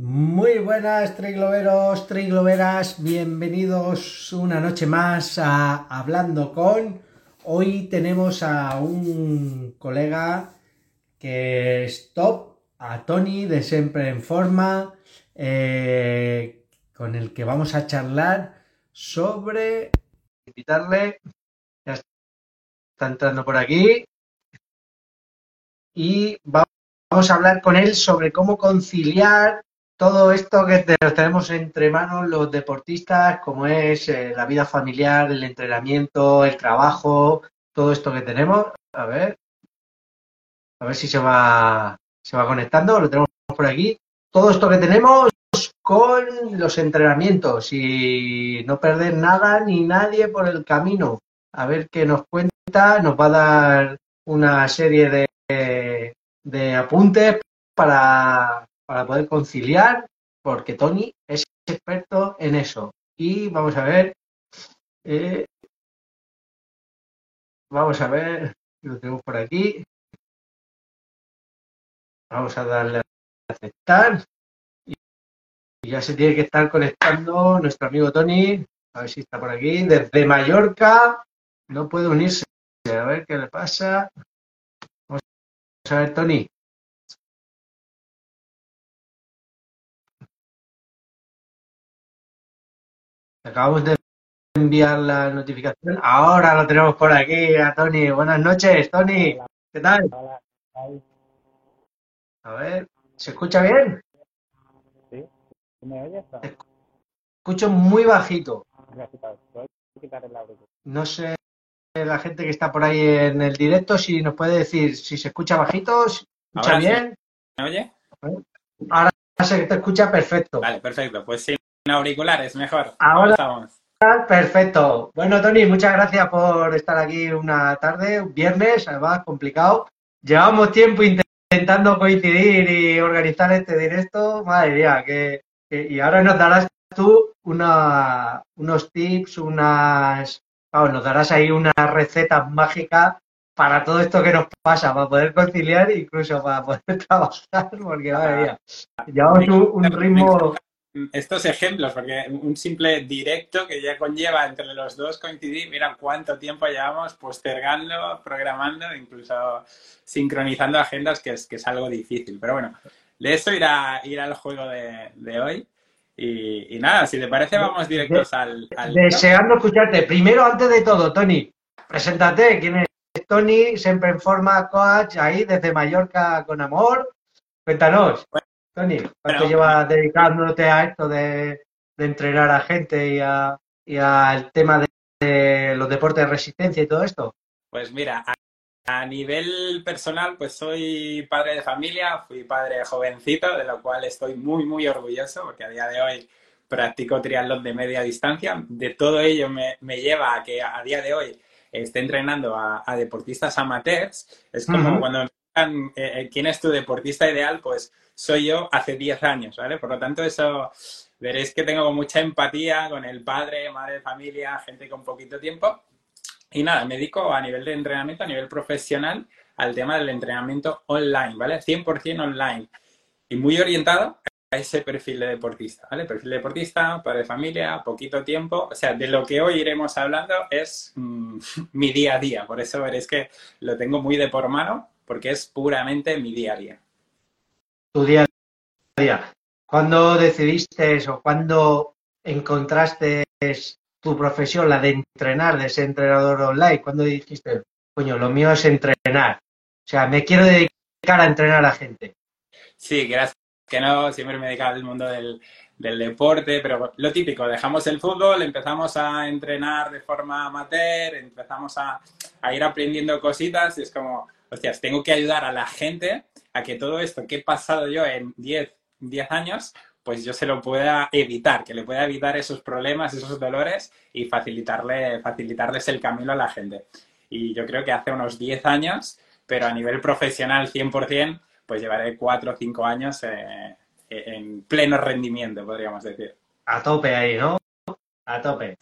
Muy buenas trigloveros, trigloveras, bienvenidos una noche más a Hablando con. Hoy tenemos a un colega que es top, a Tony de Siempre en Forma, eh, con el que vamos a charlar sobre... Invitarle, ya está entrando por aquí, y va- vamos a hablar con él sobre cómo conciliar todo esto que te- tenemos entre manos los deportistas, como es eh, la vida familiar, el entrenamiento, el trabajo, todo esto que tenemos. A ver, a ver si se va, se va conectando, lo tenemos por aquí. Todo esto que tenemos con los entrenamientos y no perder nada ni nadie por el camino. A ver qué nos cuenta, nos va a dar una serie de, de apuntes para, para poder conciliar, porque Tony es experto en eso. Y vamos a ver, eh, vamos a ver, lo tenemos por aquí. Vamos a darle a aceptar. Y ya se tiene que estar conectando nuestro amigo Tony, a ver si está por aquí, desde Mallorca. No puede unirse. A ver qué le pasa. Vamos a ver, Tony. Acabamos de enviar la notificación. Ahora lo tenemos por aquí a Tony. Buenas noches, Tony. ¿Qué tal? A ver, ¿se escucha bien? ¿Sí? ¿Me oyes? Escucho muy bajito. No sé la gente que está por ahí en el directo si nos puede decir si se escucha bajito, si se escucha Ahora sí. bien. ¿Me oye? Ahora se te escucha perfecto. Vale, perfecto. Pues sin auriculares, mejor. Ahora- ¿Cómo estamos? Perfecto. Bueno, Tony, muchas gracias por estar aquí una tarde, un viernes, además complicado. Llevamos tiempo intentando coincidir y organizar este directo. Madre mía, que, que- y ahora nos darás tú una, unos tips, unas, vamos, nos darás ahí unas recetas mágicas para todo esto que nos pasa, para poder conciliar incluso para poder trabajar, porque madre mía, llevamos un, un ritmo. Estos ejemplos, porque un simple directo que ya conlleva entre los dos coincidir, mira cuánto tiempo llevamos postergando, programando, incluso sincronizando agendas, que es, que es algo difícil. Pero bueno, de eso irá, irá el juego de, de hoy. Y, y nada, si te parece, vamos directos al... al- Deseando escucharte. Primero, antes de todo, Tony, preséntate. ¿Quién es Tony? Siempre en forma coach, ahí desde Mallorca con amor. Cuéntanos, Tony, ¿cuánto Bueno, llevas dedicándote a esto de, de entrenar a gente y, a, y al tema de, de los deportes de resistencia y todo esto? Pues mira, a, a nivel personal, pues soy padre de familia, fui padre jovencito, de lo cual estoy muy, muy orgulloso, porque a día de hoy practico triatlón de media distancia. De todo ello me, me lleva a que a día de hoy esté entrenando a, a deportistas amateurs. Es como Ujú. cuando me preguntan eh, eh, quién es tu deportista ideal, pues soy yo hace 10 años, ¿vale? Por lo tanto, eso veréis que tengo mucha empatía con el padre, madre de familia, gente con poquito tiempo. Y nada, me dedico a nivel de entrenamiento, a nivel profesional, al tema del entrenamiento online, ¿vale? 100% online. Y muy orientado a ese perfil de deportista, ¿vale? Perfil de deportista, padre de familia, poquito tiempo. O sea, de lo que hoy iremos hablando es mm, mi día a día. Por eso veréis que lo tengo muy de por mano, porque es puramente mi día a día. Tu día a día. ¿Cuándo decidiste o cuándo encontraste tu profesión, la de entrenar, de ser entrenador online? ¿Cuándo dijiste, coño, lo mío es entrenar? O sea, me quiero dedicar a entrenar a gente. Sí, gracias que no, siempre me he dedicado al mundo del, del deporte, pero lo típico, dejamos el fútbol, empezamos a entrenar de forma amateur, empezamos a, a ir aprendiendo cositas y es como, hostias, tengo que ayudar a la gente que todo esto que he pasado yo en 10, 10 años, pues yo se lo pueda evitar, que le pueda evitar esos problemas, esos dolores y facilitarle, facilitarles el camino a la gente. Y yo creo que hace unos 10 años, pero a nivel profesional 100%, pues llevaré 4 o 5 años eh, en pleno rendimiento, podríamos decir. A tope ahí, ¿no? A tope.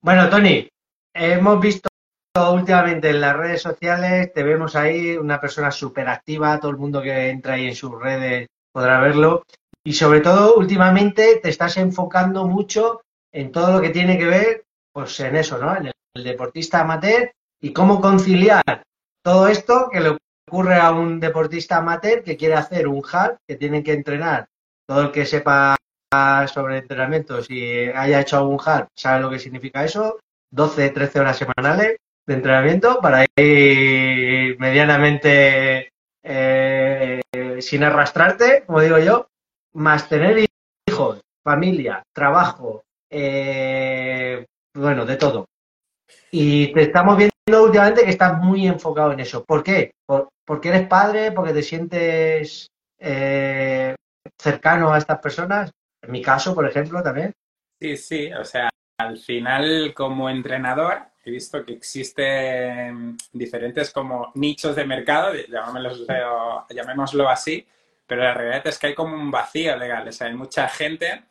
Bueno, Tony, hemos visto últimamente en las redes sociales, te vemos ahí, una persona súper activa, todo el mundo que entra ahí en sus redes podrá verlo. Y sobre todo, últimamente te estás enfocando mucho en todo lo que tiene que ver, pues en eso, ¿no? En el, deportista amateur y cómo conciliar todo esto que le ocurre a un deportista amateur que quiere hacer un hard, que tiene que entrenar. Todo el que sepa sobre entrenamiento, si haya hecho algún hard, sabe lo que significa eso. 12, 13 horas semanales de entrenamiento para ir medianamente eh, sin arrastrarte, como digo yo, más tener hijos, familia, trabajo, eh, bueno, de todo. Y te estamos viendo últimamente que estás muy enfocado en eso. ¿Por qué? ¿Porque eres padre? ¿Porque te sientes eh, cercano a estas personas? En mi caso, por ejemplo, también. Sí, sí, o sea, al final como entrenador he visto que existen diferentes como nichos de mercado, llamémoslo así, pero la realidad es que hay como un vacío legal. O sea, hay mucha gente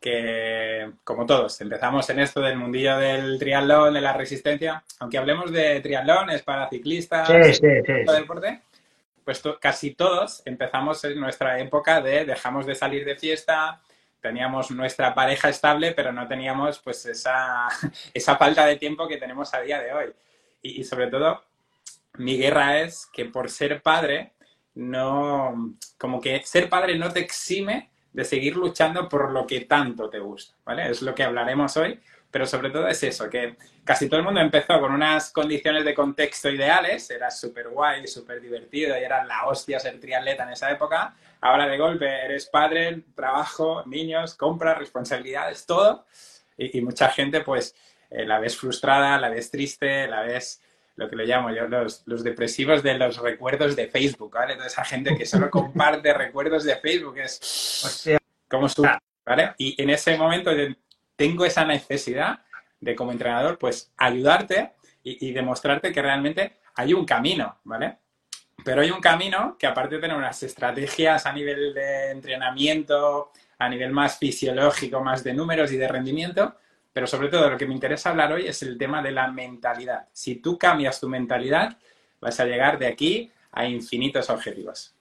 que, como todos, empezamos en esto del mundillo del triatlón, de la resistencia, aunque hablemos de triatlones para ciclistas, sí, sí, sí. deporte, pues casi todos empezamos en nuestra época de dejamos de salir de fiesta, teníamos nuestra pareja estable, pero no teníamos pues esa, esa falta de tiempo que tenemos a día de hoy. Y, sobre todo, mi guerra es que por ser padre, no, como que ser padre no te exime de seguir luchando por lo que tanto te gusta, ¿vale? Es lo que hablaremos hoy, pero sobre todo es eso, que casi todo el mundo empezó con unas condiciones de contexto ideales, era súper guay, súper divertido y era la hostia ser triatleta en esa época, ahora de golpe eres padre, trabajo, niños, compras, responsabilidades, todo, y, mucha gente pues eh, la ves frustrada, la ves triste, la ves lo que le llamo yo, los, los, depresivos de los recuerdos de Facebook, ¿vale? Toda esa gente que solo comparte recuerdos de Facebook, es como su, ¿vale? Y en ese momento tengo esa necesidad de como entrenador, pues ayudarte y, demostrarte que realmente hay un camino, ¿vale? Pero hay un camino que aparte de tener unas estrategias a nivel de entrenamiento, a nivel más fisiológico, más de números y de rendimiento, pero sobre todo lo que me interesa hablar hoy es el tema de la mentalidad. Si tú cambias tu mentalidad, vas a llegar de aquí a infinitos objetivos.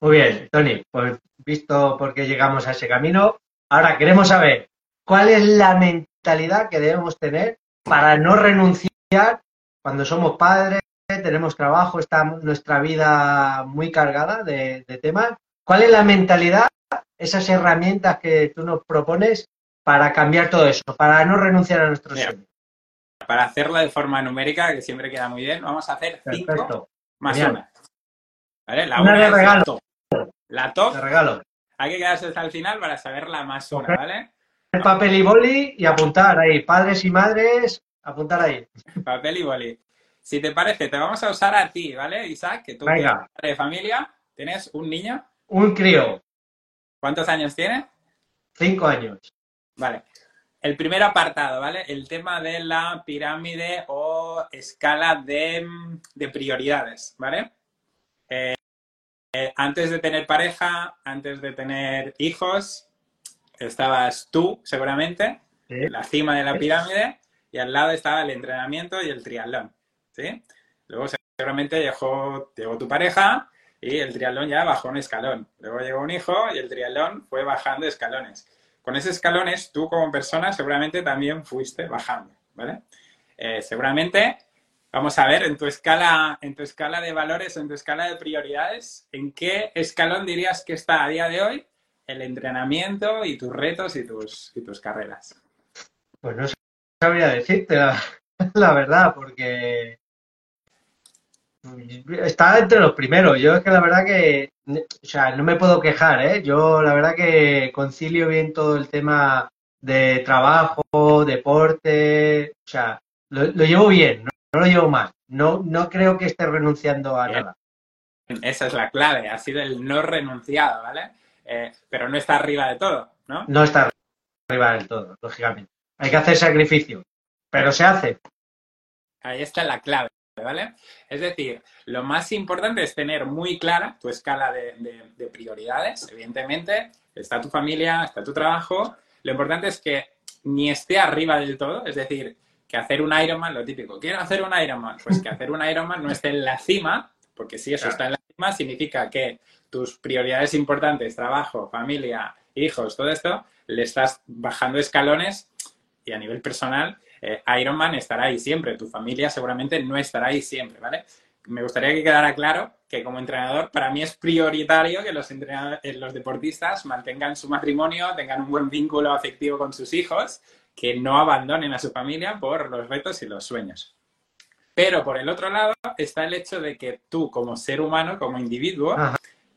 Muy bien, Tony, pues visto por qué llegamos a ese camino, ahora queremos saber cuál es la mentalidad que debemos tener para no renunciar cuando somos padres, tenemos trabajo, está nuestra vida muy cargada de, de temas. ¿Cuál es la mentalidad, esas herramientas que tú nos propones para cambiar todo eso, para no renunciar a nuestros sueños? Para hacerlo de forma numérica, que siempre queda muy bien, vamos a hacer cinco más una. ¿Vale? La una, de regalo. La top. De regalo. Hay que quedarse hasta el final para saber la más una, ¿vale? El papel y boli y apuntar ahí. Padres y madres, apuntar ahí. Papel y boli. Si te parece, te vamos a usar a ti, ¿vale, Isaac? Que tú eres padre de familia, tienes un niño. Un crío. ¿Cuántos años tiene? Cinco años. Vale. El primer apartado, ¿vale? El tema de la pirámide o escala de, prioridades, ¿vale? Eh, eh, antes de tener pareja, antes de tener hijos, estabas tú, seguramente, en la cima de la pirámide, y al lado estaba el entrenamiento y el triatlón, ¿sí? Luego seguramente llegó, llegó tu pareja y el triatlón ya bajó un escalón. Luego llegó un hijo y el triatlón fue bajando escalones con esos escalones tú como persona seguramente también fuiste bajando, ¿vale? Eh, seguramente vamos a ver en tu escala, en tu escala de valores, en tu escala de prioridades, ¿en qué escalón dirías que está a día de hoy el entrenamiento y tus retos y tus, y tus carreras? Pues no sabría decirte la, la verdad, porque está entre los primeros. Yo es que la verdad que, o sea, no me puedo quejar, ¿eh? Yo la verdad que concilio bien todo el tema de trabajo, deporte, o sea, lo, llevo bien, no, lo llevo mal. No, no creo que esté renunciando a nada. Esa es la clave, ha sido el no renunciado, ¿vale? Eh, pero no está arriba de todo, ¿no? No está arriba del todo, lógicamente. Hay que hacer sacrificio, pero se hace. Ahí está la clave, ¿vale? Es decir, lo más importante es tener muy clara tu escala de, de- de prioridades. Evidentemente, está tu familia, está tu trabajo. Lo importante es que ni esté arriba del todo, es decir, que hacer un Ironman, lo típico, quiero hacer un Ironman, pues que hacer un Ironman no esté en la cima, porque si eso Claro. está en la cima, significa que tus prioridades importantes, trabajo, familia, hijos, todo esto, le estás bajando escalones y a nivel personal, eh, Ironman estará ahí siempre, tu familia seguramente no estará ahí siempre, ¿vale? Me gustaría que quedara claro que como entrenador, para mí es prioritario que los, eh, los deportistas mantengan su matrimonio, tengan un buen vínculo afectivo con sus hijos, que no abandonen a su familia por los retos y los sueños. Pero por el otro lado está el hecho de que tú como ser humano, como individuo.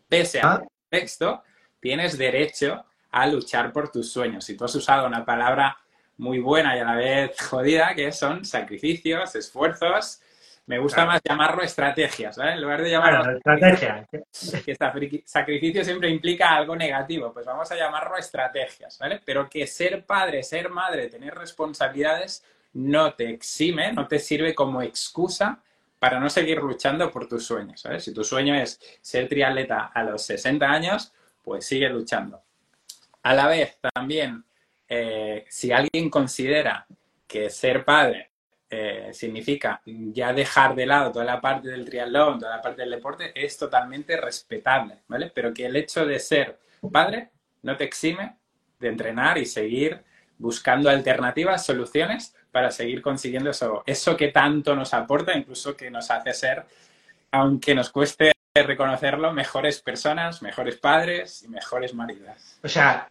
Pese Ah. al texto, tienes derecho a luchar por tus sueños. Y tú has usado una palabra muy buena y a la vez jodida, que son sacrificios, esfuerzos. Me gusta Claro. más llamarlo estrategias, ¿vale? En lugar de llamarlo Bueno, estrategia. que sacri- sacrificio siempre implica algo negativo, pues vamos a llamarlo estrategias, ¿vale? Pero que ser padre, ser madre, tener responsabilidades no te exime, no te sirve como excusa para no seguir luchando por tus sueños. Si tu sueño es ser triatleta a los 60 años, pues sigue luchando. A la vez, también, eh, si alguien considera que ser padre eh, significa ya dejar de lado toda la parte del triatlón, toda la parte del deporte, es totalmente respetable, ¿vale? Pero que el hecho de ser padre no te exime de entrenar y seguir buscando alternativas, soluciones para seguir consiguiendo eso, eso que tanto nos aporta, incluso que nos hace ser, aunque nos cueste reconocerlo, mejores personas, mejores padres y mejores maridas. O sea,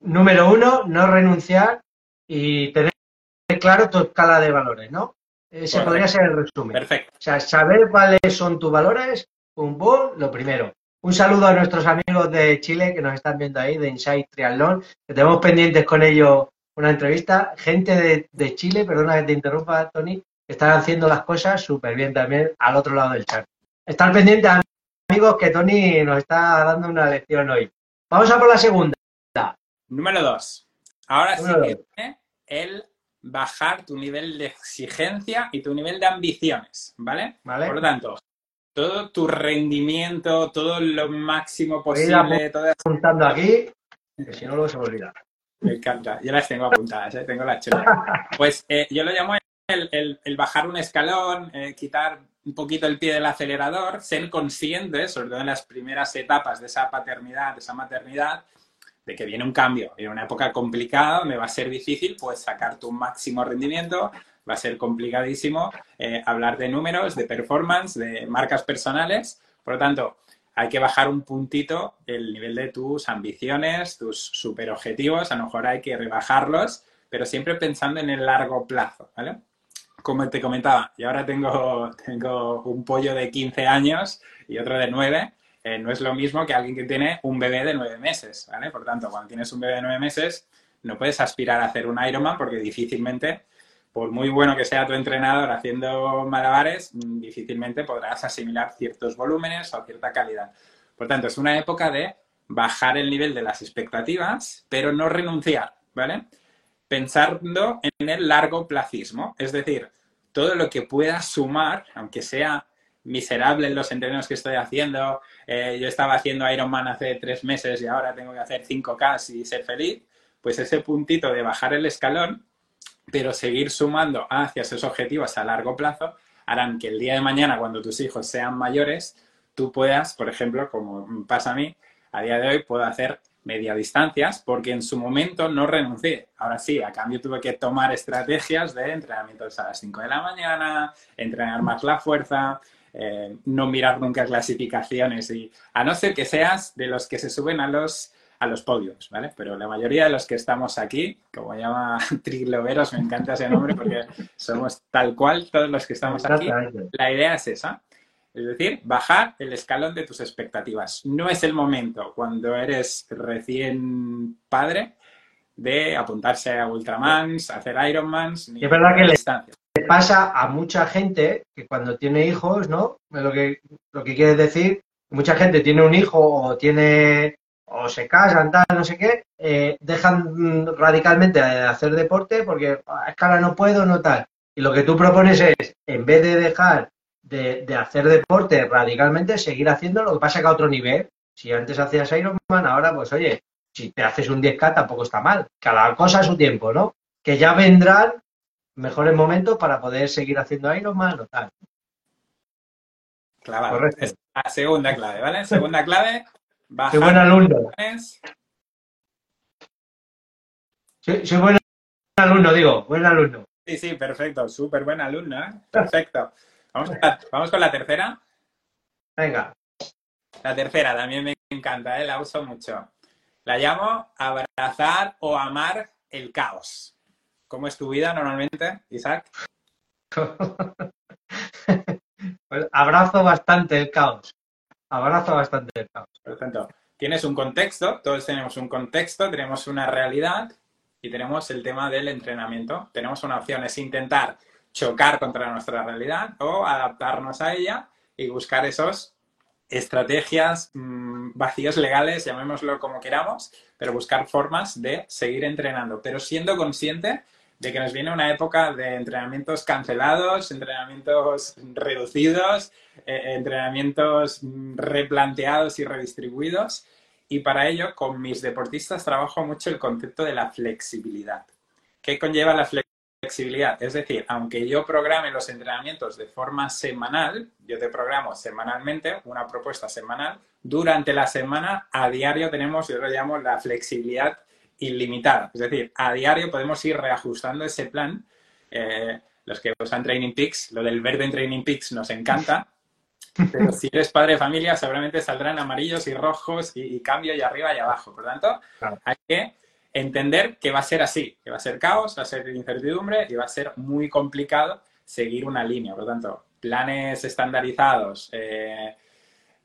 número uno, no renunciar y tener claro tu escala de valores, ¿no? Ese Correcto. podría ser el resumen. Perfecto. O sea, saber cuáles son tus valores, pum, pum, lo primero. Un saludo a nuestros amigos de Chile que nos están viendo ahí, de Insight Triathlon, que tenemos pendientes con ellos una entrevista. Gente de, de Chile, perdona que te interrumpa, Tony, que están haciendo las cosas súper bien también al otro lado del chat. Estar pendientes, amigos, que Tony nos está dando una lección hoy. Vamos a por la segunda. Número dos. Ahora sí Número que dos. viene el bajar tu nivel de exigencia y tu nivel de ambiciones, ¿vale? ¿Vale? Por lo tanto, todo tu rendimiento, todo lo máximo posible, todas Apuntando aquí, que si no luego se me olvida. Me encanta, yo las tengo apuntadas, ¿eh? tengo las chula. Pues eh, yo lo llamo el, el- el bajar un escalón, eh, quitar un poquito el pie del acelerador, ser consciente, sobre todo en las primeras etapas de esa paternidad, de esa maternidad, de que viene un cambio, viene una época complicada donde va a ser difícil pues sacar tu máximo rendimiento, va a ser complicadísimo eh, hablar de números, de performance, de marcas personales, por lo tanto, hay que bajar un puntito el nivel de tus ambiciones, tus super objetivos, a lo mejor hay que rebajarlos, pero siempre pensando en el largo plazo, ¿vale? Como te comentaba, y ahora tengo, tengo un pollo de 15 años y otro de 9, eh, no es lo mismo que alguien que tiene un bebé de 9 meses, ¿vale? Por tanto, cuando tienes un bebé de 9 meses, no puedes aspirar a hacer un Ironman porque difícilmente, por muy bueno que sea tu entrenador haciendo malabares, mm, difícilmente podrás asimilar ciertos volúmenes o cierta calidad. Por tanto, es una época de bajar el nivel de las expectativas, pero no renunciar, ¿vale? Pensando en el largo placismo, es decir, todo lo que pueda sumar, aunque sea miserable en los entrenos que estoy haciendo, eh, yo estaba haciendo Ironman hace tres meses y ahora tengo que hacer 5K y ser feliz, pues ese puntito de bajar el escalón, pero seguir sumando hacia esos objetivos a largo plazo, harán que el día de mañana, cuando tus hijos sean mayores, tú puedas, por ejemplo, como pasa a mí, a día de hoy puedo hacer media distancias porque en su momento no renuncié. Ahora sí, a cambio tuve que tomar estrategias de entrenamientos a las 5 de la mañana, entrenar más la fuerza, eh, no mirar nunca clasificaciones y a no ser que seas de los que se suben a los a los podios, ¿vale? Pero la mayoría de los que estamos aquí, como llama Trigloveros, me encanta ese nombre porque somos tal cual todos los que estamos aquí, la idea es esa. Es decir, bajar el escalón de tus expectativas. No es el momento cuando eres recién padre de apuntarse a Ultramans, hacer Ironmans, ni Es verdad que le- distancia. Le pasa a mucha gente que cuando tiene hijos, ¿no? Lo que, lo que quieres decir, mucha gente tiene un hijo o tiene o se casan, tal, no sé qué, eh, dejan mm, radicalmente de hacer deporte porque "Ah, es que ahora no puedo, no tal. Y lo que tú propones es, en vez de dejar de, de hacer deporte radicalmente, seguir haciendo lo que pasa que a otro nivel. Si antes hacías Ironman, ahora pues oye, si te haces un 10K tampoco está mal. Cada cosa a su tiempo, ¿no? Que ya vendrán mejores momentos para poder seguir haciendo Ironman o tal. Es la segunda clave, ¿vale? Segunda clave. Bajar Soy buen alumno. Soy, soy buen alumno, digo, buen alumno. Sí, sí, perfecto. Súper buen alumno, ¿eh? Perfecto. Vamos, con la- vamos con la tercera. Venga, La tercera también me encanta, ¿eh? la uso mucho. La llamo abrazar o amar el caos. ¿Cómo es tu vida normalmente, Isaac? pues abrazo bastante el caos. Abrazo bastante el caos. Por tanto, tienes un contexto, todos tenemos un contexto, tenemos una realidad y tenemos el tema del entrenamiento. Tenemos una opción, es intentar chocar contra nuestra realidad o adaptarnos a ella y buscar esos estrategias, mmm, vacíos legales, llamémoslo como queramos, pero buscar formas de seguir entrenando, pero siendo consciente de que nos viene una época de entrenamientos cancelados, entrenamientos reducidos, eh, entrenamientos replanteados y redistribuidos. Y para ello, con mis deportistas trabajo mucho el concepto de la flexibilidad. ¿Qué conlleva la flexibilidad? Es decir, aunque yo programe los entrenamientos de forma semanal, yo te programo semanalmente una propuesta semanal, durante la semana a diario tenemos, yo lo llamo la flexibilidad ilimitada. Es decir, a diario podemos ir reajustando ese plan. Eh, los que usan Training Peaks, lo del verde en Training Peaks nos encanta, pero si eres padre de familia, seguramente saldrán amarillos y rojos y, y cambio y arriba y abajo. Por lo tanto, Claro. hay que entender que va a ser así, que va a ser caos, va a ser incertidumbre y va a ser muy complicado seguir una línea. Por lo tanto, planes estandarizados. eh,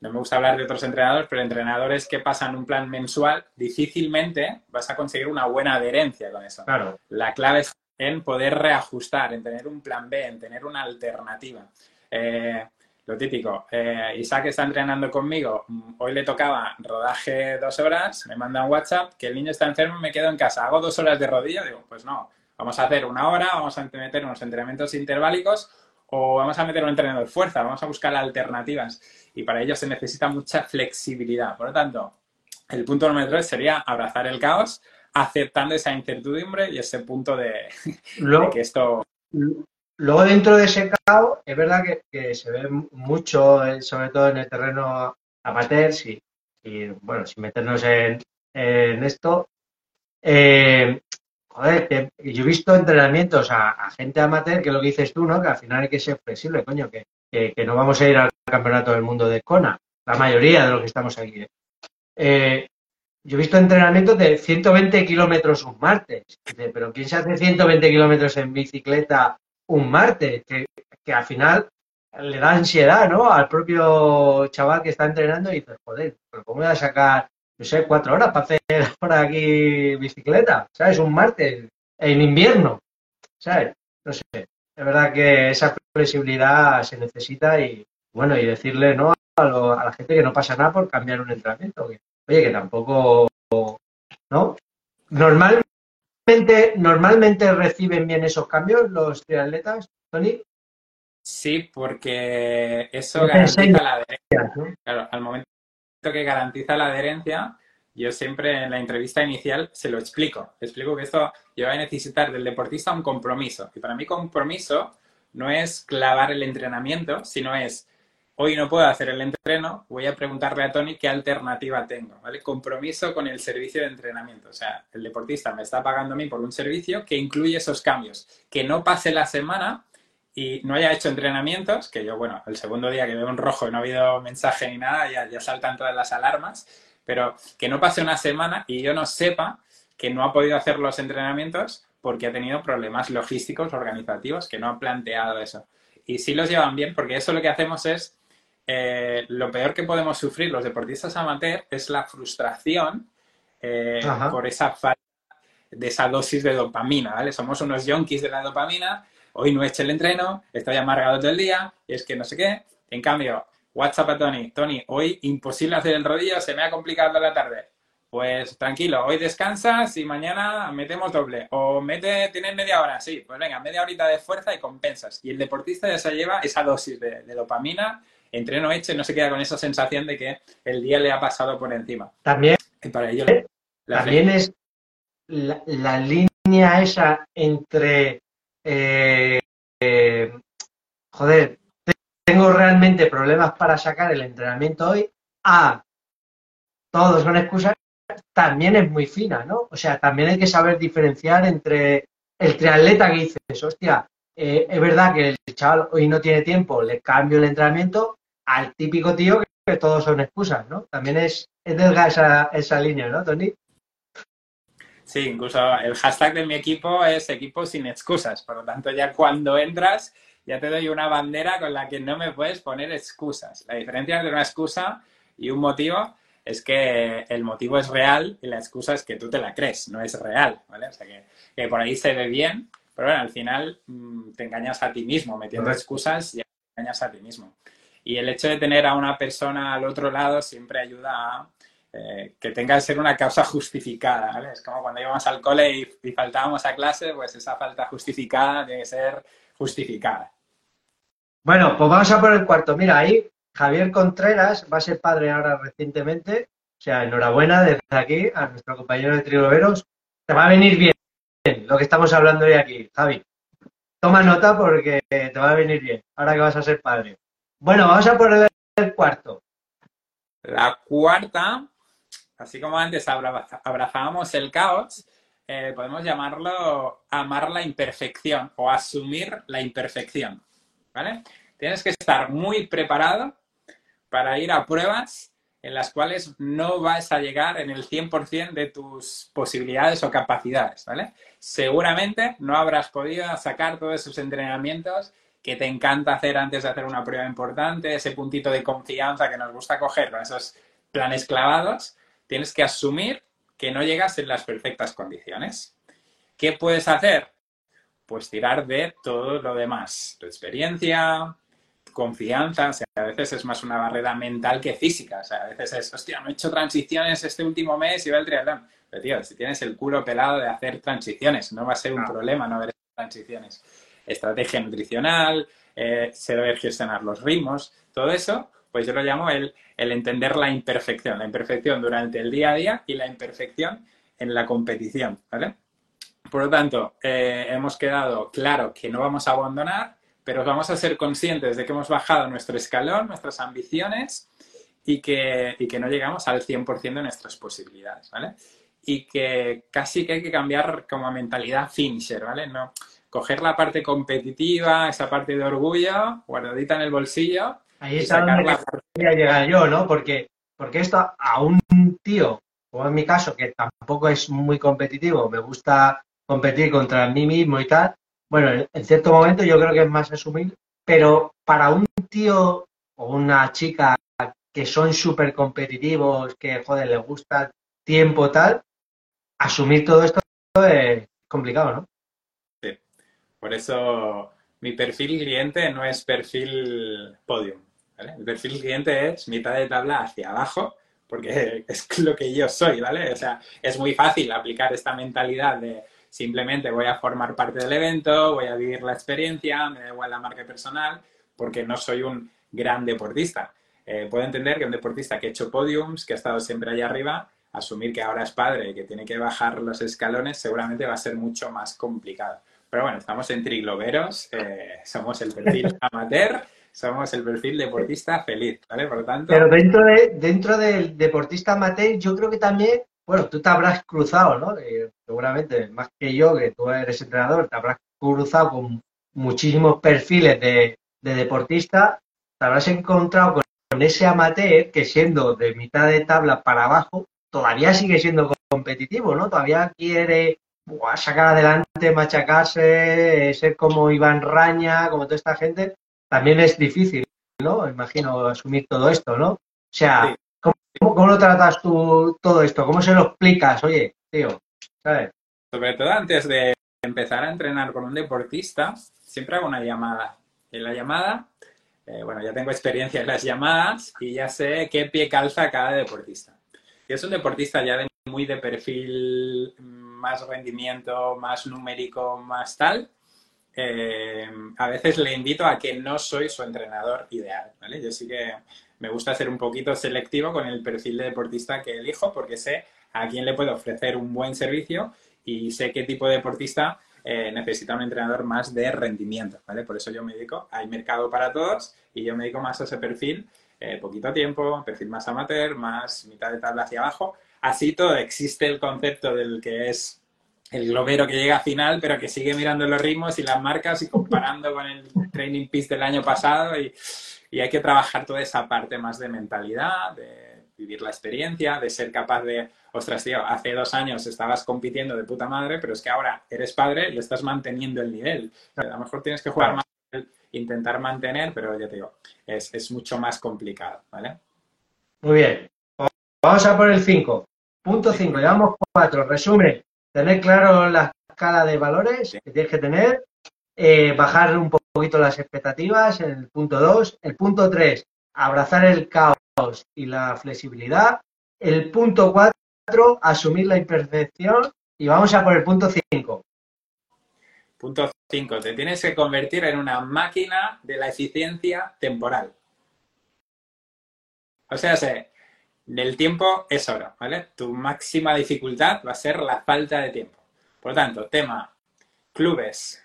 no me gusta hablar de otros entrenadores, pero entrenadores que pasan un plan mensual, difícilmente vas a conseguir una buena adherencia con eso. Claro. La clave es en poder reajustar, en tener un plan B, en tener una alternativa. Eh, lo típico, eh, Isaac está entrenando conmigo, hoy le tocaba rodaje dos horas, me manda un WhatsApp que el niño está enfermo me quedo en casa. ¿Hago dos horas de rodilla? Digo, pues no, vamos a hacer una hora, vamos a meter unos entrenamientos interválicos o vamos a meter un entrenador de fuerza, vamos a buscar alternativas y para ello se necesita mucha flexibilidad. Por lo tanto, el punto número tres sería abrazar el caos, aceptando esa incertidumbre y ese punto de, que esto luego dentro de ese caos, es verdad que, que se ve mucho, eh, sobre todo en el terreno amateur, si, si, bueno, sin meternos en, en esto. Eh, joder, yo he visto entrenamientos a, gente amateur que lo que dices tú, ¿no? Que al final hay que ser flexible, coño, que, que, no vamos a ir al campeonato del mundo de Kona, la mayoría de los que estamos aquí. ¿eh? Eh, yo he visto entrenamientos de 120 kilómetros un martes. Pero ¿quién se hace 120 kilómetros en bicicleta un martes? Que, que al final le da ansiedad, ¿no? Al propio chaval que está entrenando y dice, joder, pero ¿cómo voy a sacar, no sé, cuatro horas para hacer ahora aquí bicicleta? ¿Sabes? Un martes en invierno, ¿sabes? No sé. Es verdad que esa flexibilidad se necesita y, bueno, y decirle, ¿no? A, lo- a la gente que no pasa nada por cambiar un entrenamiento. que, oye, que tampoco, ¿no? Normalmente, normalmente reciben bien esos cambios los triatletas, Tony. sí, porque eso No la adherencia. ¿no? Claro, al momento que garantiza la adherencia, yo siempre en la entrevista inicial se lo explico. Explico que esto yo voy a necesitar del deportista un compromiso. Y para mí compromiso no es clavar el entrenamiento, sino es, hoy no puedo hacer el entreno, voy a preguntarle a Tony qué alternativa tengo, ¿vale? Compromiso con el servicio de entrenamiento. O sea, el deportista me está pagando a mí por un servicio que incluye esos cambios. Que no pase la semana y no haya hecho entrenamientos, que yo, bueno, el segundo día que veo un rojo y no ha habido mensaje ni nada, ya, ya saltan todas las alarmas, pero que no pase una semana y yo no sepa que no ha podido hacer los entrenamientos porque ha tenido problemas logísticos, organizativos, que no ha planteado eso. Y sí los llevan bien, porque eso lo que hacemos es, eh, lo peor que podemos sufrir los deportistas amateur es la frustración eh, por esa falta de esa dosis de dopamina, ¿vale? Somos unos yonkis de la dopamina, hoy no he hecho el entreno, estoy amargado todo el día, y es que no sé qué. En cambio, WhatsApp a Tony, Tony, hoy imposible hacer el rodillo, se me ha complicado la tarde. pues tranquilo, hoy descansas y mañana metemos doble. O mete, tienes media hora, sí, pues venga, media horita de fuerza y compensas. Y el deportista ya se lleva esa dosis de, dopamina, entreno hecho y no se queda con esa sensación de que el día le ha pasado por encima. También, para ello, también es la, línea esa entre, eh, eh, joder, tengo realmente problemas para sacar el entrenamiento hoy, a todos son excusas, también es muy fina, ¿no? O sea, también hay que saber diferenciar entre el triatleta que dices, hostia, eh, es verdad que el chaval hoy no tiene tiempo, le cambio el entrenamiento, al típico tío que, todos son excusas, ¿no? También es, es esa, esa línea, ¿no, Tony? Sí, incluso el hashtag de mi equipo es equipo sin excusas. Por lo tanto, ya cuando entras, ya te doy una bandera con la que no me puedes poner excusas. La diferencia entre una excusa y un motivo es que el motivo es real y la excusa es que tú te la crees, no es real, ¿vale? O sea que, por ahí se ve bien, pero bueno, al final mm, te engañas a ti mismo, metiendo excusas y te engañas a ti mismo. Y el hecho de tener a una persona al otro lado siempre ayuda a eh, que tenga que ser una causa justificada, ¿vale? Es como cuando íbamos al cole y, y faltábamos a clase, pues esa falta justificada tiene que ser justificada. Bueno, pues vamos a por el cuarto. Mira, ahí Javier Contreras va a ser padre ahora recientemente. O sea, enhorabuena desde aquí a nuestro compañero de Trigoveros. Te va a venir bien lo que estamos hablando hoy aquí, Javi. Toma nota porque te va a venir bien ahora que vas a ser padre. Bueno, vamos a poner el cuarto. La cuarta, así como antes abrazábamos el caos, eh, podemos llamarlo amar la imperfección o asumir la imperfección. ¿Vale? Tienes que estar muy preparado para ir a pruebas en las cuales no vas a llegar en el 100% de tus posibilidades o capacidades, ¿vale? Seguramente no habrás podido sacar todos esos entrenamientos que te encanta hacer antes de hacer una prueba importante, ese puntito de confianza que nos gusta coger esos planes clavados, tienes que asumir que no llegas en las perfectas condiciones. ¿Qué puedes hacer? Pues tirar de todo lo demás, tu experiencia, confianza, o sea, a veces es más una barrera mental que física, o sea, a veces es, hostia, no he hecho transiciones este último mes y va el triatlón. Pero tío, si tienes el culo pelado de hacer transiciones, no va a ser un problema no haber transiciones. Estrategia nutricional, eh, saber gestionar los ritmos, todo eso, pues yo lo llamo el, entender la imperfección, la imperfección durante el día a día y la imperfección en la competición, ¿vale? Por lo tanto, eh, hemos quedado claro que no vamos a abandonar, pero vamos a ser conscientes de que hemos bajado nuestro escalón, nuestras ambiciones y que, y que no llegamos al 100% de nuestras posibilidades, ¿vale? Y que casi que hay que cambiar como mentalidad finisher, ¿vale? No, coger la parte competitiva, esa parte de orgullo, guardadita en el bolsillo. Ahí está donde la... quería llegar yo, ¿no? Porque, porque esto a un tío, como en mi caso, que tampoco es muy competitivo, me gusta competir contra mí mismo y tal, bueno, en cierto momento yo creo que es más asumible, pero para un tío o una chica que son súper competitivos, que, joder, les gusta tiempo tal, asumir todo esto es complicado, ¿no? Sí. Por eso mi perfil cliente no es perfil podium. ¿Vale? El perfil cliente es mitad de tabla hacia abajo, porque es lo que yo soy, ¿vale? O sea, es muy fácil aplicar esta mentalidad de Simplemente voy a formar parte del evento, voy a vivir la experiencia, me da igual la marca personal, porque no soy un gran deportista. Eh, puedo entender que un deportista que ha hecho podiums, que ha estado siempre allá arriba, asumir que ahora es padre y que tiene que bajar los escalones, seguramente va a ser mucho más complicado. Pero bueno, estamos en trigloveros, eh, somos el perfil amateur, somos el perfil deportista feliz, ¿vale? Por tanto... Pero dentro, de, dentro del deportista amateur, yo creo que también bueno, tú te habrás cruzado, ¿no? Eh, seguramente, más que yo, que tú eres entrenador, te habrás cruzado con muchísimos perfiles de, de deportista, te habrás encontrado con, ese amateur que siendo de mitad de tabla para abajo, todavía sigue siendo competitivo, ¿no? Todavía quiere sacar adelante, machacarse, ser como Iván Raña, como toda esta gente. También es difícil, ¿no? Imagino asumir todo esto, ¿no? O sea, ¿Cómo, lo tratas tú todo esto? ¿Cómo se lo explicas? Oye, tío, ¿sabes? Sobre todo antes de empezar a entrenar con un deportista, siempre hago una llamada. En la llamada, eh, bueno, ya tengo experiencia en las llamadas y ya sé qué pie calza cada deportista. Si es un deportista ya de muy de perfil más rendimiento, más numérico, más tal, eh, a veces le invito a que no soy su entrenador ideal. Yo sí que me gusta ser un poquito selectivo con el perfil de deportista que elijo porque sé a quién le puedo ofrecer un buen servicio y sé qué tipo de deportista eh, necesita un entrenador más de rendimiento. Por eso yo me dedico, hay mercado para todos y yo me dedico más a ese perfil, eh, poquito tiempo, perfil más amateur, más mitad de tabla hacia abajo. Así todo existe el concepto del que es el globero que llega a final, pero que sigue mirando los ritmos y las marcas y comparando con el training piece del año pasado y, y hay que trabajar toda esa parte más de mentalidad, de vivir la experiencia, de ser capaz de, ostras, tío, hace dos años estabas compitiendo de puta madre, pero es que ahora eres padre y estás manteniendo el nivel. A lo mejor tienes que jugar más, intentar mantener, pero ya te digo, es, es mucho más complicado, ¿vale? Muy bien. Vamos a por el 5. Punto 5, llevamos 4. Resumen, tener claro la escala de valores que tienes que tener, eh, bajar un poquito las expectativas en el punto 2. El punto 3, abrazar el caos y la flexibilidad. El punto 4, asumir la imperfección. Y vamos a por el punto 5. Punto 5, te tienes que convertir en una máquina de la eficiencia temporal. O sea, el tiempo es oro, ¿vale? Tu máxima dificultad va a ser la falta de tiempo. Por lo tanto, tema clubes,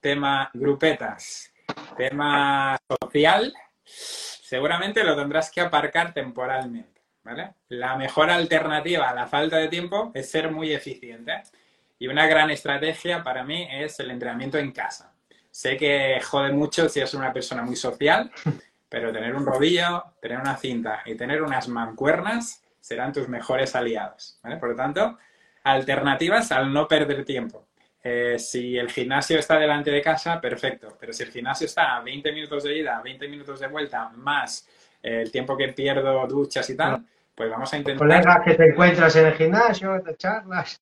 tema grupetas, tema social, seguramente lo tendrás que aparcar temporalmente, ¿vale? La mejor alternativa a la falta de tiempo es ser muy eficiente. Y una gran estrategia para mí es el entrenamiento en casa. Sé que jode mucho si eres una persona muy social, pero tener un rodillo, tener una cinta y tener unas mancuernas serán tus mejores aliados. ¿vale? Por lo tanto, alternativas al no perder tiempo. Eh, si el gimnasio está delante de casa, perfecto. Pero si el gimnasio está a 20 minutos de ida, 20 minutos de vuelta, más eh, el tiempo que pierdo duchas y tal, pues vamos a intentar... Colegas que te encuentras en el gimnasio, te charlas.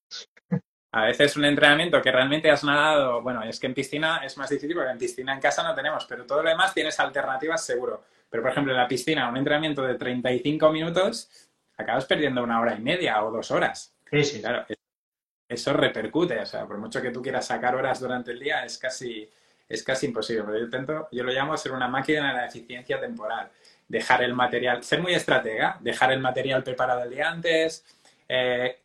A veces un entrenamiento que realmente has nadado, bueno, es que en piscina es más difícil porque en piscina en casa no tenemos, pero todo lo demás tienes alternativas seguro. Pero, por ejemplo, en la piscina, un entrenamiento de 35 minutos, acabas perdiendo una hora y media o dos horas. Sí, sí. Claro, eso repercute, o sea, por mucho que tú quieras sacar horas durante el día, es casi, es casi imposible. Pero yo intento, yo lo llamo ser una máquina de la eficiencia temporal. Dejar el material, ser muy estratega, dejar el material preparado el día antes, eh,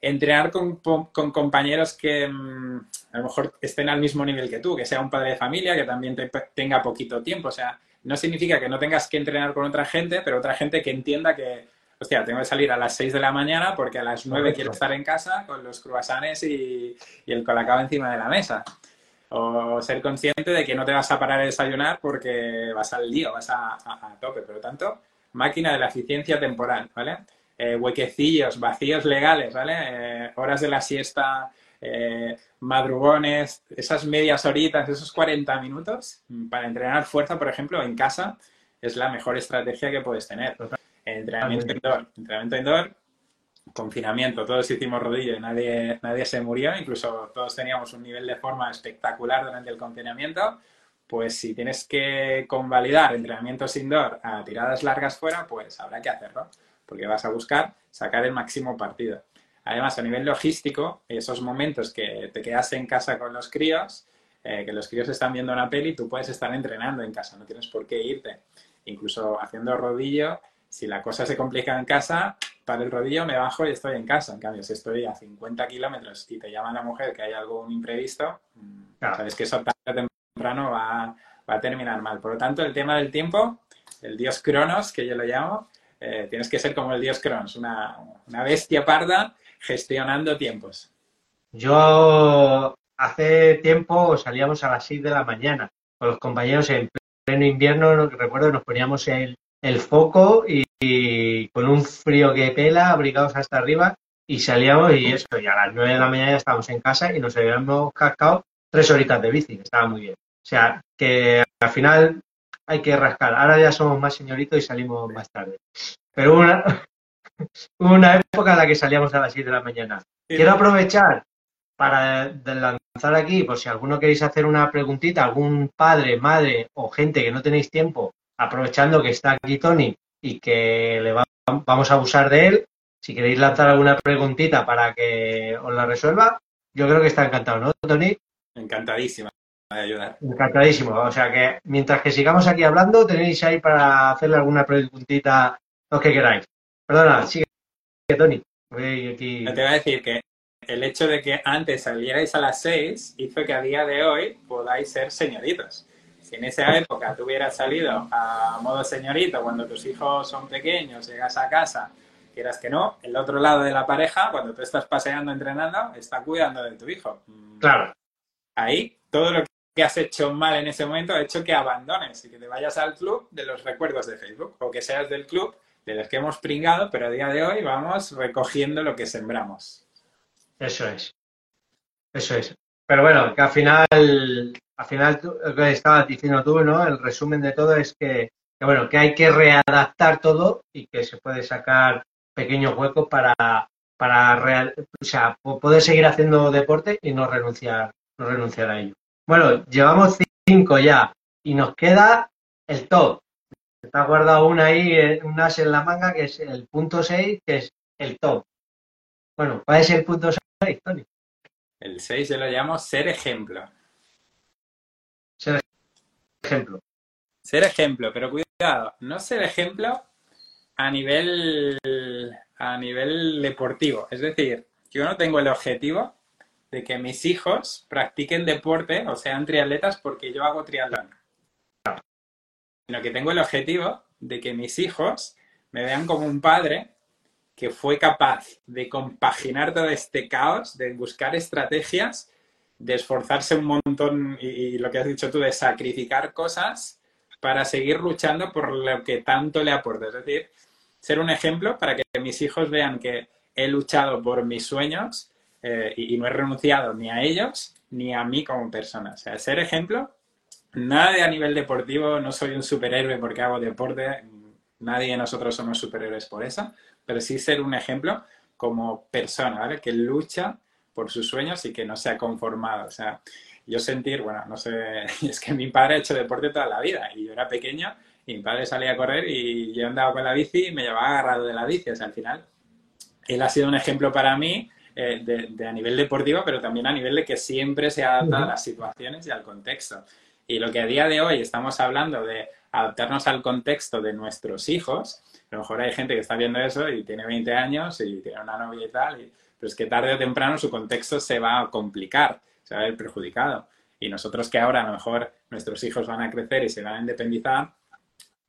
entrenar con, con compañeros que mmm, a lo mejor estén al mismo nivel que tú, que sea un padre de familia, que también te, tenga poquito tiempo. O sea, no significa que no tengas que entrenar con otra gente, pero otra gente que entienda que, hostia, tengo que salir a las 6 de la mañana porque a las 9 quiero estar en casa con los cruasanes y, y el colacao encima de la mesa. O ser consciente de que no te vas a parar a desayunar porque vas al lío, vas a, a, a tope. Por lo tanto, máquina de la eficiencia temporal, ¿vale? Eh, huequecillos, vacíos legales, ¿vale? Eh, horas de la siesta, eh, madrugones, esas medias horitas, esos 40 minutos para entrenar fuerza, por ejemplo, en casa, es la mejor estrategia que puedes tener. Entrenamiento indoor, entrenamiento indoor, confinamiento, todos hicimos rodillo y nadie, nadie se murió, incluso todos teníamos un nivel de forma espectacular durante el confinamiento. Pues si tienes que convalidar entrenamientos indoor a tiradas largas fuera, pues habrá que hacerlo porque vas a buscar sacar el máximo partido. Además, a nivel logístico, esos momentos que te quedas en casa con los críos, eh, que los críos están viendo una peli, tú puedes estar entrenando en casa, no tienes por qué irte. Incluso haciendo rodillo, si la cosa se complica en casa, para el rodillo me bajo y estoy en casa. En cambio, si estoy a 50 kilómetros y te llama la mujer que hay algún imprevisto, mm, claro. sabes que eso tarde o temprano va, va a terminar mal. Por lo tanto, el tema del tiempo, el dios Cronos, que yo lo llamo, eh, tienes que ser como el dios Cronos, una, una, bestia parda gestionando tiempos. Yo hace tiempo salíamos a las 6 de la mañana con los compañeros en pleno invierno, recuerdo, nos poníamos el, el foco y, con un frío que pela, abrigados hasta arriba, y salíamos y eso, y a las 9 de la mañana ya estábamos en casa y nos habíamos cascado tres horitas de bici, que estaba muy bien. O sea, que al final hay que rascar. Ahora ya somos más señoritos y salimos más tarde. Pero una, una época en la que salíamos a las 7 de la mañana. Quiero aprovechar para lanzar aquí, por si alguno queréis hacer una preguntita, algún padre, madre o gente que no tenéis tiempo, aprovechando que está aquí Tony y que le va, vamos a abusar de él, si queréis lanzar alguna preguntita para que os la resuelva, yo creo que está encantado, ¿no, Tony? Encantadísima ayudar. Encantadísimo. O sea que mientras que sigamos aquí hablando, tenéis ahí para hacerle alguna preguntita, lo que queráis. Perdona, sigue, Tony. Voy aquí. Te voy a decir que el hecho de que antes salierais a las 6 hizo que a día de hoy podáis ser señoritos. Si en esa época tú hubieras salido a modo señorito cuando tus hijos son pequeños, llegas a casa, quieras que no, el otro lado de la pareja, cuando tú estás paseando, entrenando, está cuidando de tu hijo. Claro. Ahí, todo lo que has hecho mal en ese momento ha hecho que abandones y que te vayas al club de los recuerdos de Facebook o que seas del club de los que hemos pringado, pero a día de hoy vamos recogiendo lo que sembramos. Eso es. Eso es. Pero bueno, que al final, al final lo que estabas diciendo tú, ¿no? El resumen de todo es que, bueno, que hay que readaptar todo y que se puede sacar pequeños huecos para, para o sea, poder seguir haciendo deporte y no renunciar, no renunciar a ello. Bueno, llevamos cinco ya y nos queda el top. Está guardado una ahí, eh, un as en la manga, que es el punto 6, que es el top. Bueno, ¿cuál es el punto 6, Tony? El 6 yo lo llamo ser ejemplo. Ser ejemplo. Ser ejemplo, pero cuidado, no ser ejemplo a nivel, a nivel deportivo. Es decir, yo no tengo el objetivo de que mis hijos practiquen deporte o sean triatletas porque yo hago triatlón sino que tengo el objetivo de que mis hijos me vean como un padre que fue capaz de compaginar todo este caos, de buscar estrategias, de esforzarse un montón y, lo que has dicho tú, de sacrificar cosas para seguir luchando por lo que tanto le aporta. Es decir, ser un ejemplo para que mis hijos vean que he luchado por mis sueños eh, y, y, no he renunciado ni a ellos ni a mí como persona. O sea, ser ejemplo Nada de a nivel deportivo, no soy un superhéroe porque hago deporte, nadie de nosotros somos superhéroes por eso, pero sí ser un ejemplo como persona, ¿vale? Que lucha por sus sueños y que no se ha conformado. O sea, yo sentir, bueno, no sé, es que mi padre ha hecho deporte toda la vida y yo era pequeño y mi padre salía a correr y yo andaba con la bici y me llevaba agarrado de la bici. O sea, al final, él ha sido un ejemplo para mí eh, de, a nivel deportivo, pero también a nivel de que siempre se adapta a las situaciones y al contexto. Y lo que a día de hoy estamos hablando de adaptarnos al contexto de nuestros hijos, a lo mejor hay gente que está viendo eso y tiene 20 años y tiene una novia y tal, y, pero es que tarde o temprano su contexto se va a complicar, se va a ver perjudicado. Y nosotros que ahora a lo mejor nuestros hijos van a crecer y se van a independizar,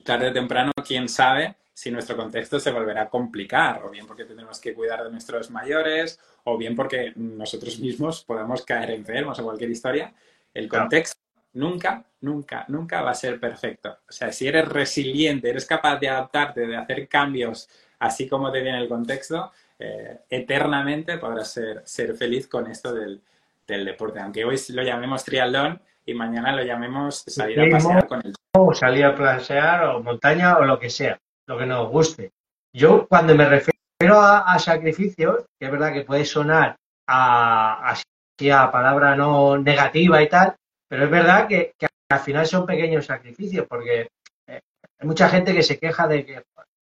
tarde o temprano, quién sabe si nuestro contexto se volverá a complicar, o bien porque tenemos que cuidar de nuestros mayores, o bien porque nosotros mismos podemos caer enfermos o cualquier historia. El contexto nunca, nunca, nunca va a ser perfecto. O sea, si eres resiliente, eres capaz de adaptarte, de hacer cambios así como te viene el contexto, eh, eternamente podrás ser, ser feliz con esto del, deporte. Aunque hoy lo llamemos triatlón y mañana lo llamemos salir a pasear con el... O salir a pasear o montaña o lo que sea, lo que nos guste. Yo cuando me refiero a, sacrificios, que es verdad que puede sonar a, a, a palabra no negativa y tal, pero es verdad que, al final son pequeños sacrificios, porque eh, hay mucha gente que se queja de que,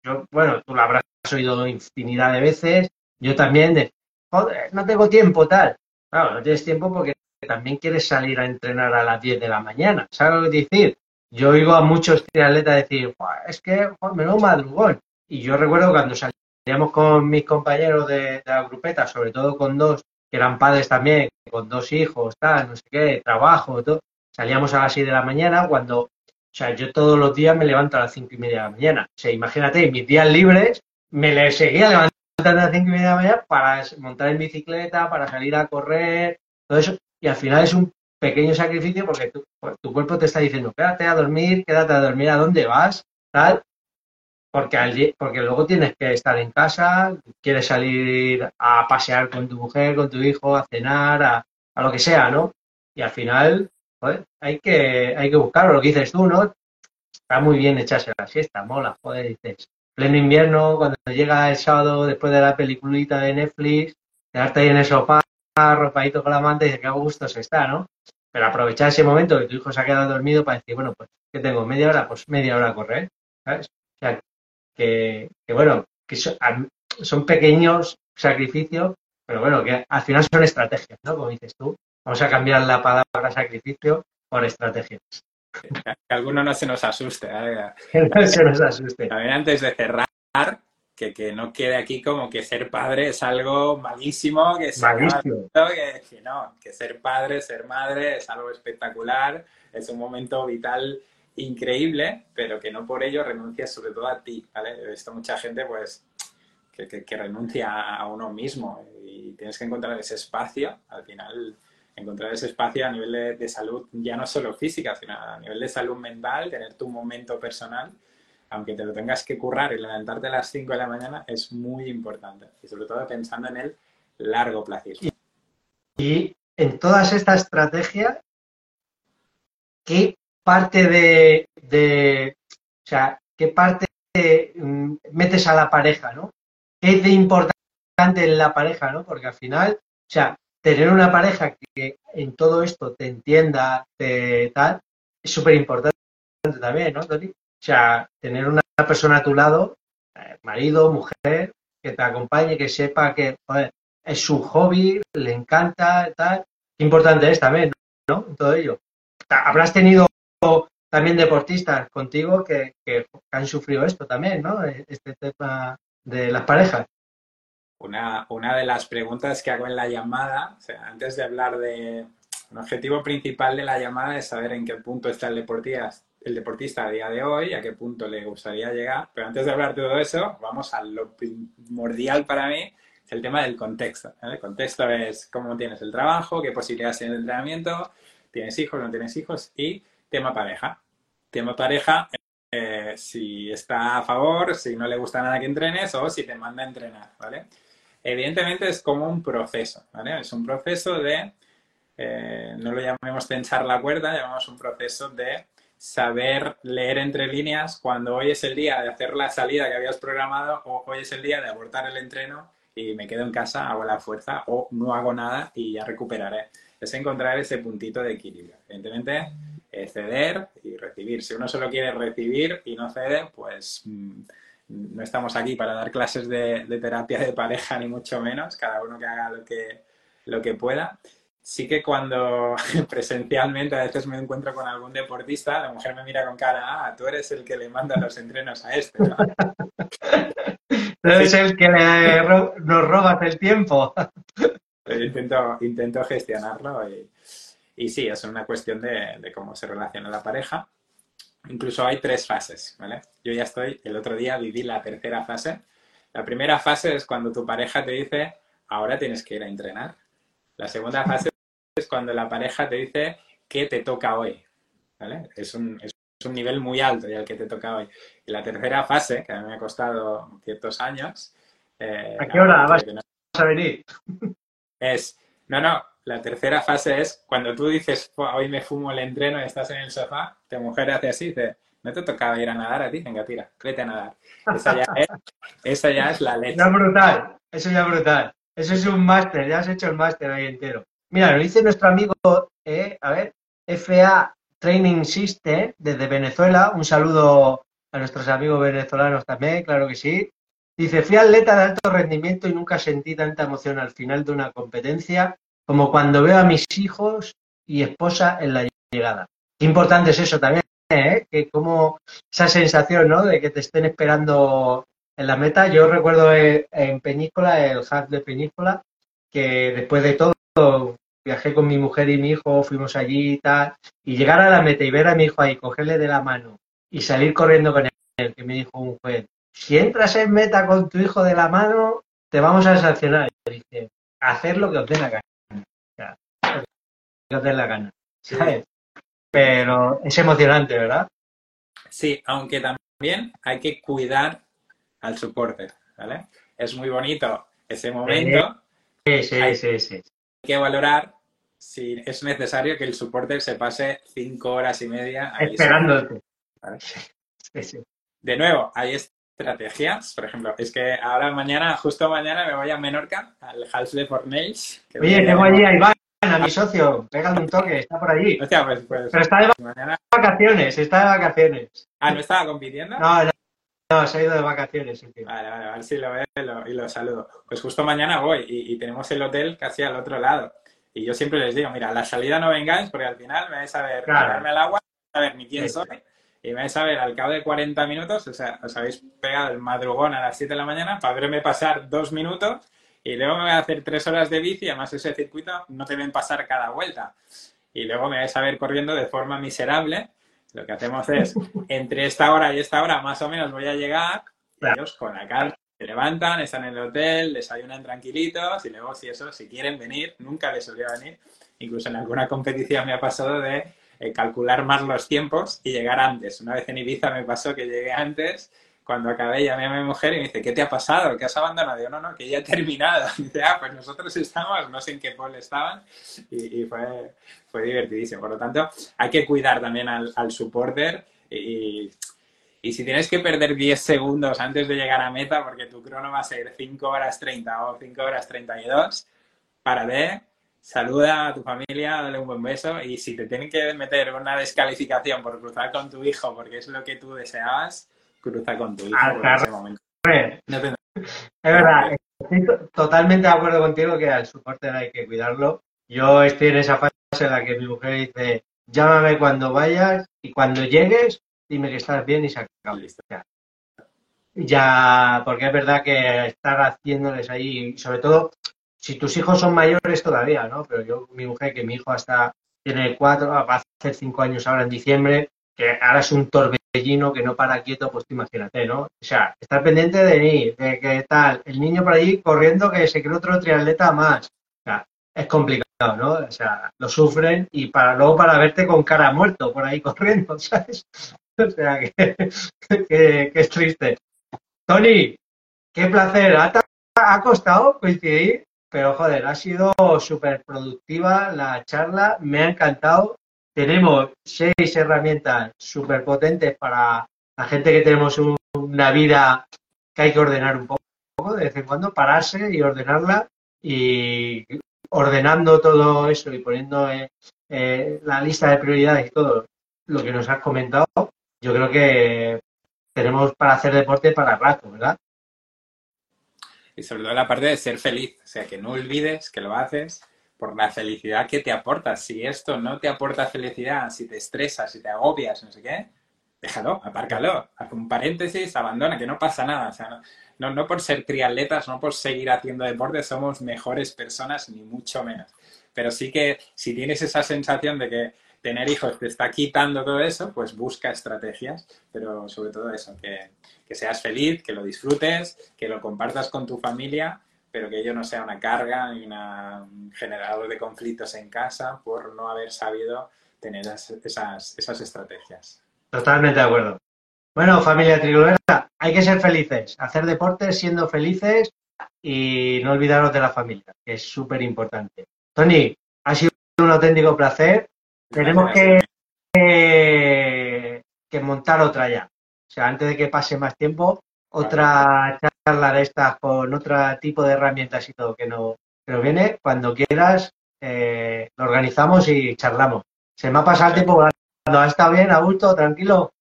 yo, bueno, tú lo habrás oído infinidad de veces, yo también, de, joder, no tengo tiempo, tal. Claro, no tienes tiempo porque también quieres salir a entrenar a las 10 de la mañana. ¿Sabes lo que decir? Yo oigo a muchos triatletas decir, es que me lo madrugón. Y yo recuerdo cuando salíamos con mis compañeros de, la grupeta, sobre todo con dos que eran padres también, con dos hijos, tal, no sé qué, trabajo, todo. Salíamos a las 6 de la mañana cuando, o sea, yo todos los días me levanto a las cinco y media de la mañana. O sea, imagínate, mis días libres me le seguía levantando a las cinco y media de la mañana para montar en bicicleta, para salir a correr, todo eso. Y al final es un pequeño sacrificio porque tu, tu cuerpo te está diciendo, quédate a dormir, quédate a dormir, ¿a dónde vas? Tal, porque, porque luego tienes que estar en casa, quieres salir a pasear con tu mujer, con tu hijo, a cenar, a, lo que sea, ¿no? Y al final, joder, hay que, hay que buscarlo, lo que dices tú, ¿no? Está muy bien echarse la siesta, mola, joder, dices. Pleno invierno, cuando llega el sábado después de la peliculita de Netflix, quedarte ahí en el sofá, arropadito con la manta y dices, qué gusto se está, ¿no? Pero aprovechar ese momento que tu hijo se ha quedado dormido para decir, bueno, pues, ¿qué tengo? ¿Media hora? Pues media hora a correr, ¿sabes? O sea, que, bueno, que son pequeños sacrificios, pero bueno, que al final son estrategias, ¿no? Como dices tú. Vamos a cambiar la palabra sacrificio por estrategias. Que alguno no se nos asuste. ¿eh? Que no se nos asuste. También antes de cerrar, que, que no quede aquí como que ser padre es algo malísimo, que, Malísimo. que, que no, que ser padre, ser madre es algo espectacular, es un momento vital increíble, pero que no por ello renuncias sobre todo a ti, ¿vale? He visto mucha gente pues que, que- que renuncia a uno mismo y tienes que encontrar ese espacio, al final encontrar ese espacio a nivel de, de salud, ya no solo física, sino a nivel de salud mental, tener tu momento personal, aunque te lo tengas que currar y levantarte a las 5 de la mañana, es muy importante. Y sobre todo pensando en el largo plazo. Y en todas estas estrategias, ¿qué parte de, o sea, qué parte mm, metes a la pareja, ¿no? ¿Qué es de importante en la pareja, ¿no? Porque al final, o sea, tener una pareja que en todo esto te entienda, te tal, es súper importante también, ¿no? O sea, tener una persona a tu lado, eh, marido, mujer, que te acompañe, que sepa que es su hobby, le encanta, tal. Qué importante es también, ¿no? Todo ello. Habrás tenido también deportistas contigo que, han sufrido esto también, ¿no? Este tema de las parejas. Una, una de las preguntas que hago en la llamada, o sea, antes de hablar de un objetivo principal de la llamada es saber en qué punto está el deportista, el deportista a día de hoy, a qué punto le gustaría llegar. Pero antes de hablar de todo eso, vamos a lo primordial para mí, es el tema del contexto. El contexto es cómo tienes el trabajo, qué posibilidades tienes de entrenamiento, tienes hijos, no tienes hijos y tema pareja. Tema pareja, eh, si está a favor, si no le gusta nada que entrenes o si te manda a entrenar, ¿vale? Evidentemente es como un proceso, ¿vale? Es un proceso de, eh, no lo llamemos tensar la cuerda, llamamos un proceso de saber leer entre líneas cuando hoy es el día de hacer la salida que habías programado o hoy es el día de abortar el entreno y me quedo en casa, hago la fuerza o no hago nada y ya recuperaré. Es encontrar ese puntito de equilibrio. Evidentemente, ceder y recibir. Si uno solo quiere recibir y no cede, pues mm, no estamos aquí para dar clases de, de, terapia de pareja, ni mucho menos. Cada uno que haga lo que, lo que pueda. Sí que cuando presencialmente a veces me encuentro con algún deportista, la mujer me mira con cara, ah, tú eres el que le manda los entrenos a este. ¿no? Tú eres el que le ro nos robas el tiempo. intento, intento gestionarlo y, y, sí, es una cuestión de, de, cómo se relaciona la pareja. Incluso hay tres fases, ¿vale? Yo ya estoy, el otro día viví la tercera fase. La primera fase es cuando tu pareja te dice, ahora tienes que ir a entrenar. La segunda fase es cuando la pareja te dice, ¿qué te toca hoy? ¿Vale? Es un, es un nivel muy alto ya el que te toca hoy. Y la tercera fase, que a mí me ha costado ciertos años... Eh, ¿A qué hora vas no, a venir? Es, no, no, la tercera fase es cuando tú dices, hoy me fumo el entreno y estás en el sofá, tu mujer hace así, dice, no te tocaba ir a nadar a ti, venga, tira, vete a nadar. Esa ya es, esa ya es la leche. Ya brutal, eso ya brutal. Eso es un máster, ya has hecho el máster ahí entero. Mira, lo dice nuestro amigo, eh, a ver, FA Training System desde Venezuela. Un saludo a nuestros amigos venezolanos también, claro que sí. Dice, fui atleta de alto rendimiento y nunca sentí tanta emoción al final de una competencia como cuando veo a mis hijos y esposa en la llegada. Qué importante es eso también, ¿eh? Que como esa sensación, ¿no? De que te estén esperando en la meta. Yo recuerdo en Peñíscola, el half de Peñíscola, que después de todo viajé con mi mujer y mi hijo, fuimos allí y tal, y llegar a la meta y ver a mi hijo ahí, cogerle de la mano y salir corriendo con él, que me dijo un juez, si entras en meta con tu hijo de la mano, te vamos a sancionar. Y dice, hacer lo que os dé la gana. O sea, lo que os dé la gana. ¿sabes? Pero es emocionante, ¿verdad? Sí, aunque también hay que cuidar al soporte, ¿vale? Es muy bonito ese momento. Sí, sí, hay sí, sí. Que valorar si es necesario que el supporter se pase cinco horas y media esperándote. ¿vale? Sí, sí. De nuevo, hay estrategias. Por ejemplo, es que ahora mañana, justo mañana, me voy a Menorca, al House de Fornells. Oye, tengo allí a Iván, a mi socio. Pégale un toque, está por allí. Hostia, pues, pues, Pero está de vacaciones, está de vacaciones. Ah, ¿no estaba compitiendo? No, no, no, se ha ido de vacaciones. Sí, vale, vale, a ver si lo veo y lo, y lo saludo. Pues justo mañana voy y, y, tenemos el hotel casi al otro lado. Y yo siempre les digo, mira, a la salida no vengáis porque al final me vais a ver claro. darme el agua, a ver ni quién soy. Y me vais a ver al cabo de 40 minutos, o sea, os habéis pegado el madrugón a las 7 de la mañana para verme pasar dos minutos y luego me voy a hacer tres horas de bici, además ese circuito no te ven pasar cada vuelta. Y luego me vais a ver corriendo de forma miserable. Lo que hacemos es, entre esta hora y esta hora más o menos voy a llegar, ellos con la calma se levantan, están en el hotel, desayunan tranquilitos y luego si eso, si quieren venir, nunca les solía venir. Incluso en alguna competición me ha pasado de eh, calcular más los tiempos y llegar antes. Una vez en Ibiza me pasó que llegué antes, cuando acabé llamé a mi mujer y me dice, ¿qué te ha pasado? ¿Qué has abandonado? Digo, no, no, que ya he terminado. Y dice, ah, pues nosotros estamos, no sé en qué pueblo estaban y, y fue, fue divertidísimo. Por lo tanto, hay que cuidar también al, al supporter y, y si tienes que perder 10 segundos antes de llegar a meta, porque tu crono va a ser 5 horas 30 o 5 horas 32, párate, saluda a tu familia, dale un buen beso y si te tienen que meter una descalificación por cruzar con tu hijo porque es lo que tú deseabas, cruza con tu hijo en ese momento. Es verdad, estoy to- totalmente de acuerdo contigo que al soporte hay que cuidarlo. Yo estoy en esa fase en la que mi mujer dice, llámame cuando vayas y cuando llegues, dime que estás bien y se acabó. Listo. Ya. Ya, porque es verdad que estar haciéndoles ahí, sobre todo si tus hijos son mayores todavía, ¿no? Pero yo, mi mujer, que mi hijo hasta tiene cuatro, va a hacer cinco años ahora en diciembre, que ahora es un torbellino que no para quieto, pues imagínate, ¿no? O sea, estar pendiente de mí, de que tal, el niño por ahí corriendo que se cree otro triatleta más. Es complicado, ¿no? O sea, lo sufren y para luego para verte con cara muerto por ahí corriendo, ¿sabes? O sea, que, que, que es triste. Tony, qué placer. Ha, ha costado coincidir, pero joder, ha sido súper productiva la charla, me ha encantado. Tenemos seis herramientas súper potentes para la gente que tenemos un- una vida que hay que ordenar un poco, de vez en cuando, pararse y ordenarla y ordenando todo eso y poniendo eh, eh, la lista de prioridades y todo lo que nos has comentado, yo creo que tenemos para hacer deporte para rato, ¿verdad? Y sobre todo la parte de ser feliz, o sea, que no olvides que lo haces por la felicidad que te aporta. Si esto no te aporta felicidad, si te estresas, si te agobias, no sé qué, déjalo, apárcalo, haz un paréntesis, abandona, que no pasa nada. O sea, no, no, no por ser triatletas, no por seguir haciendo deporte, somos mejores personas, ni mucho menos. Pero sí que si tienes esa sensación de que tener hijos te está quitando todo eso, pues busca estrategias, pero sobre todo eso, que, que seas feliz, que lo disfrutes, que lo compartas con tu familia, pero que ello no sea una carga ni una- un generador de conflictos en casa por no haber sabido tener esas, esas, esas estrategias. Totalmente de acuerdo. Bueno, familia tricolora, hay que ser felices, hacer deporte siendo felices y no olvidaros de la familia, que es súper importante. Tony, ha sido un auténtico placer. Tenemos que, que, que montar otra ya. O sea, antes de que pase más tiempo, otra charla de estas con otro tipo de herramientas y todo que no, nos viene. Cuando quieras, eh, lo organizamos y charlamos. Se me ha pasado el tiempo volando. ¿Ha estado bien, a gusto, tranquilo?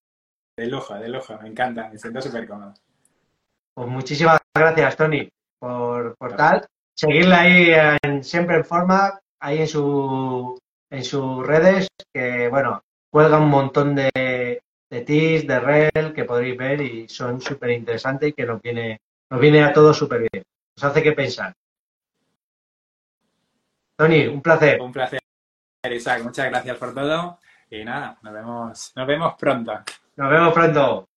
De lujo, de lujo, me encanta, me siento súper cómodo. Pues muchísimas gracias, Tony, por, por tal. Seguirle ahí en- siempre en forma, ahí en su en sus redes, que bueno, cuelga un montón de, de tips, de rel que podréis ver y son súper interesantes y que nos viene, nos viene a todos súper bien. Nos hace que pensar. Tony, un placer. Un placer, Isaac, muchas gracias por todo y nada, nos vemos, nos vemos pronto. Nos vemos pronto.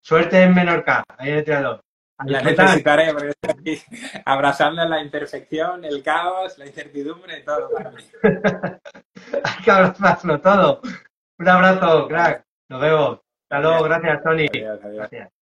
Suerte en Menorca, ahí en el. A La necesitaré porque estoy aquí abrazando la imperfección, el caos, la incertidumbre, todo para mí. Hay que abrazarlo todo. Un abrazo, crack. Nos vemos. Hasta luego. Gracias, Tony. Adiós, adiós. Gracias.